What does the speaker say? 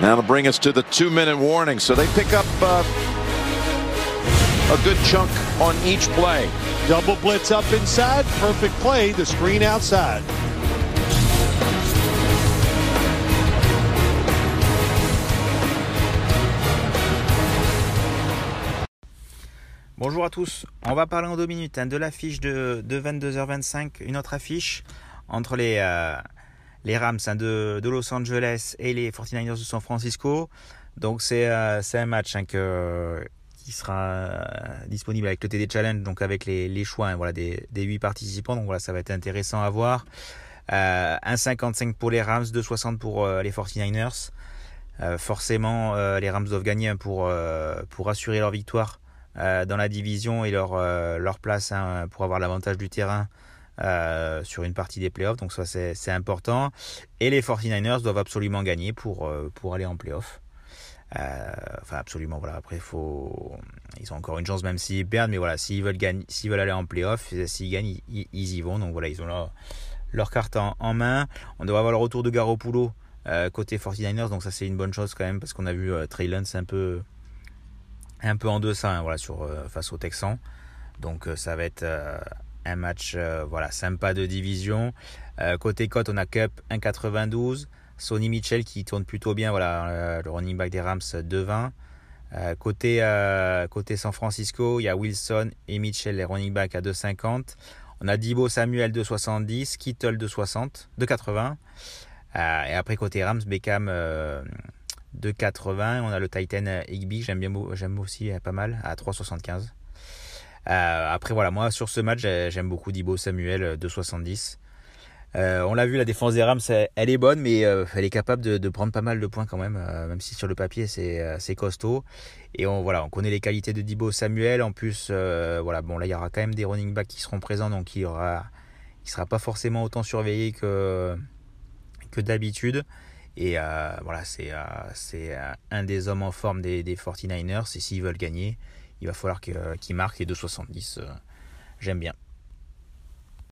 That'll bring us to the two-minute warning. So they pick up uh, a good chunk on each play. Double blitz up inside. Perfect play. The screen outside. Bonjour à tous, on va parler en deux minutes hein, de l'affiche de, de, 22h25, une autre affiche entre les, euh, les Rams hein, de, Los Angeles et les 49ers de San Francisco. Donc c'est euh, un match hein, qui sera euh, disponible avec le TD Challenge, donc avec les, choix voilà, des, des 8 participants. Donc voilà, ça va être intéressant à voir. 1,55 pour les Rams, 2,60 pour les 49ers. forcément, les Rams doivent gagner pour, pour assurer leur victoire euh, dans la division et leur, euh, leur place hein, pour avoir l'avantage du terrain euh, sur une partie des playoffs. Donc ça c'est important. Et les 49ers doivent absolument gagner pour, pour aller en playoffs. enfin absolument voilà après faut ils ont encore une chance même s'ils perdent mais voilà s'ils veulent gagner s'ils veulent aller en playoff s'ils gagnent ils, y vont donc voilà ils ont leur, leur carte en, main on devrait avoir le retour de Garoppolo côté 49ers donc ça c'est une bonne chose quand même parce qu'on a vu Trey Lance un peu un peu en deçà hein, voilà, sur, euh, face aux Texans. Donc euh, ça va être euh, un match voilà, sympa de division. côté cote, on a Cup 1,92. Sonny Mitchell qui tourne plutôt bien, voilà, le running back des Rams 2,20. côté, côté San Francisco, il y a Wilson et Mitchell, les running backs à 2,50. On a Dibo Samuel 2,70, Kittle 2,60, 2,80. et après côté Rams, Beckham de 80. On a le Titan Higby, j'aime bien, j'aime aussi euh, pas mal, à 3,75. Euh, après voilà, moi sur ce match, j'aime beaucoup Dibo Samuel 2,70. Euh, on l'a vu, la défense des Rams, elle est bonne, mais elle est capable de, prendre pas mal de points quand même, même si sur le papier c'est costaud. Et on voilà, on connaît les qualités de Dibo Samuel. En plus, voilà, bon là il y aura quand même des running backs qui seront présents, donc il aura, il sera pas forcément autant surveillé que que d'habitude. Et euh, voilà, c'est euh, euh, un des hommes en forme des, 49ers. Et s'ils veulent gagner, il va falloir qu'ils marquent les 2,70. J'aime bien.